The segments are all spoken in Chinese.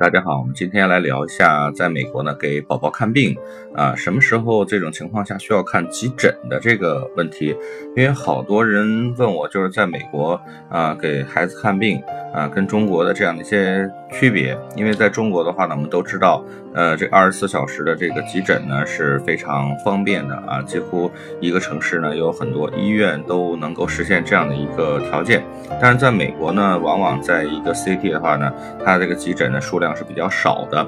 大家好，我们今天来聊一下，在美国呢给宝宝看病啊，什么时候这种情况下需要看急诊的这个问题？因为好多人问我，就是在美国啊给孩子看病啊，跟中国的这样的一些区别。因为在中国的话呢，我们都知道，呃，这二十四小时的这个急诊呢是非常方便的啊，几乎一个城市呢有很多医院都能够实现这样的一个条件。但是在美国呢，往往在一个 CT 的话呢，它这个急诊的数量是比较少的，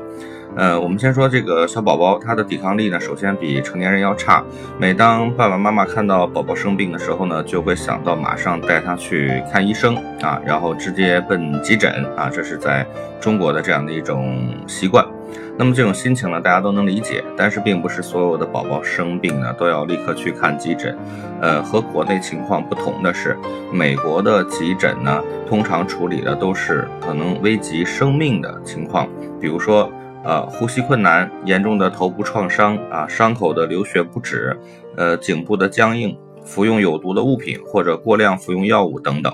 呃，我们先说这个小宝宝，他的抵抗力呢，首先比成年人要差。每当爸爸妈妈看到宝宝生病的时候呢，就会想到马上带他去看医生啊，然后直接奔急诊啊，这是在中国的这样的一种习惯。那么这种心情呢，大家都能理解，但是并不是所有的宝宝生病呢都要立刻去看急诊。呃，和国内情况不同的是，美国的急诊呢，通常处理的都是可能危及生命的情况，比如说，呃，呼吸困难、严重的头部创伤啊，伤口的流血不止，呃，颈部的僵硬，服用有毒的物品或者过量服用药物等等。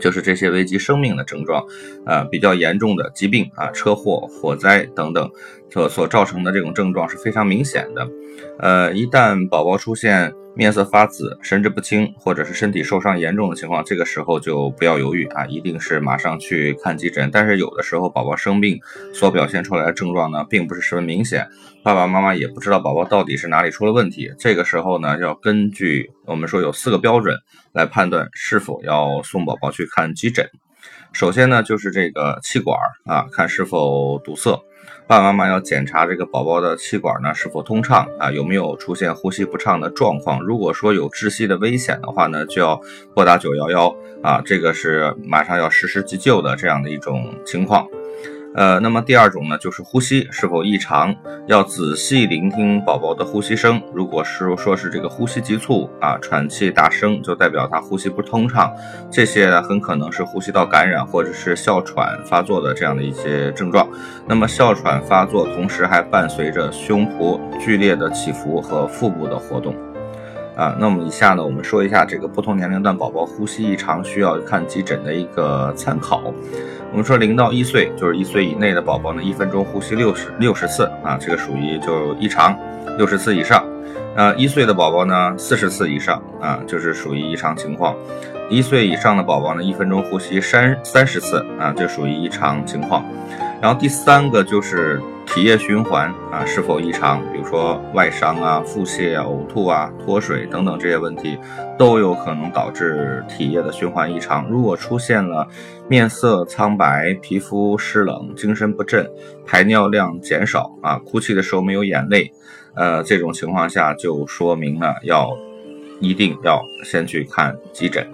就是这些危及生命的症状，啊，比较严重的疾病啊，车祸、火灾等等，所所造成的这种症状是非常明显的。呃，一旦宝宝出现面色发紫、神志不清，或者是身体受伤严重的情况，这个时候就不要犹豫啊，一定是马上去看急诊。但是有的时候宝宝生病所表现出来的症状呢，并不是十分明显，爸爸妈妈也不知道宝宝到底是哪里出了问题。这个时候呢，要根据我们说有四个标准来判断是否要送宝宝去看急诊。首先呢，就是这个气管啊，看是否堵塞。爸爸妈妈要检查这个宝宝的气管呢是否通畅啊，有没有出现呼吸不畅的状况？如果说有窒息的危险的话呢，就要拨打九幺幺啊，这个是马上要实施急救的这样的一种情况。呃，那么第二种呢，就是呼吸是否异常，要仔细聆听宝宝的呼吸声。如果是说是这个呼吸急促啊，喘气大声，就代表他呼吸不通畅，这些很可能是呼吸道感染或者是哮喘发作的这样的一些症状。那么哮喘发作同时还伴随着胸脯剧烈的起伏和腹部的活动。啊，那么以下呢，我们说一下这个不同年龄段宝宝呼吸异常需要看急诊的一个参考。我们说零到一岁，就是一岁以内的宝宝呢，一分钟呼吸六十六十次啊，这个属于就异常，六十次以上。呃，一岁的宝宝呢，四十次以上啊，就是属于异常情况。一岁以上的宝宝呢，一分钟呼吸三三十次啊，就属于异常情况。然后第三个就是体液循环啊是否异常，比如说外伤啊、腹泻啊、呕吐啊、脱水等等这些问题，都有可能导致体液的循环异常。如果出现了面色苍白、皮肤湿冷、精神不振、排尿量减少啊、哭泣的时候没有眼泪，呃，这种情况下就说明了要一定要先去看急诊。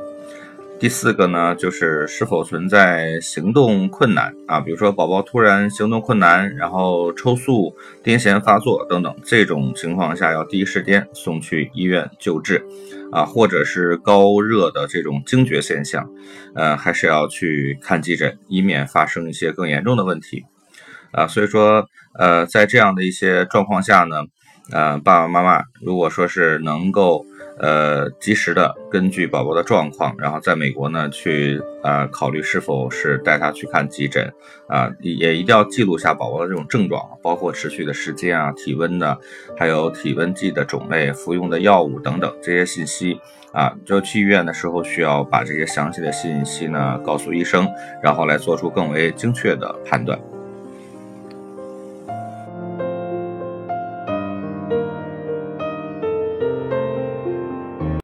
第四个呢，就是是否存在行动困难啊，比如说宝宝突然行动困难，然后抽搐、癫痫发作等等，这种情况下要第一时间送去医院救治啊，或者是高热的这种惊厥现象，呃，还是要去看急诊，以免发生一些更严重的问题啊。所以说，呃，在这样的一些状况下呢，呃，爸爸妈妈如果说是能够。呃，及时的根据宝宝的状况，然后在美国呢去呃考虑是否是带他去看急诊啊，也一定要记录下宝宝的这种症状，包括持续的时间啊、体温的，还有体温计的种类、服用的药物等等这些信息啊。就去医院的时候需要把这些详细的信息呢告诉医生，然后来做出更为精确的判断。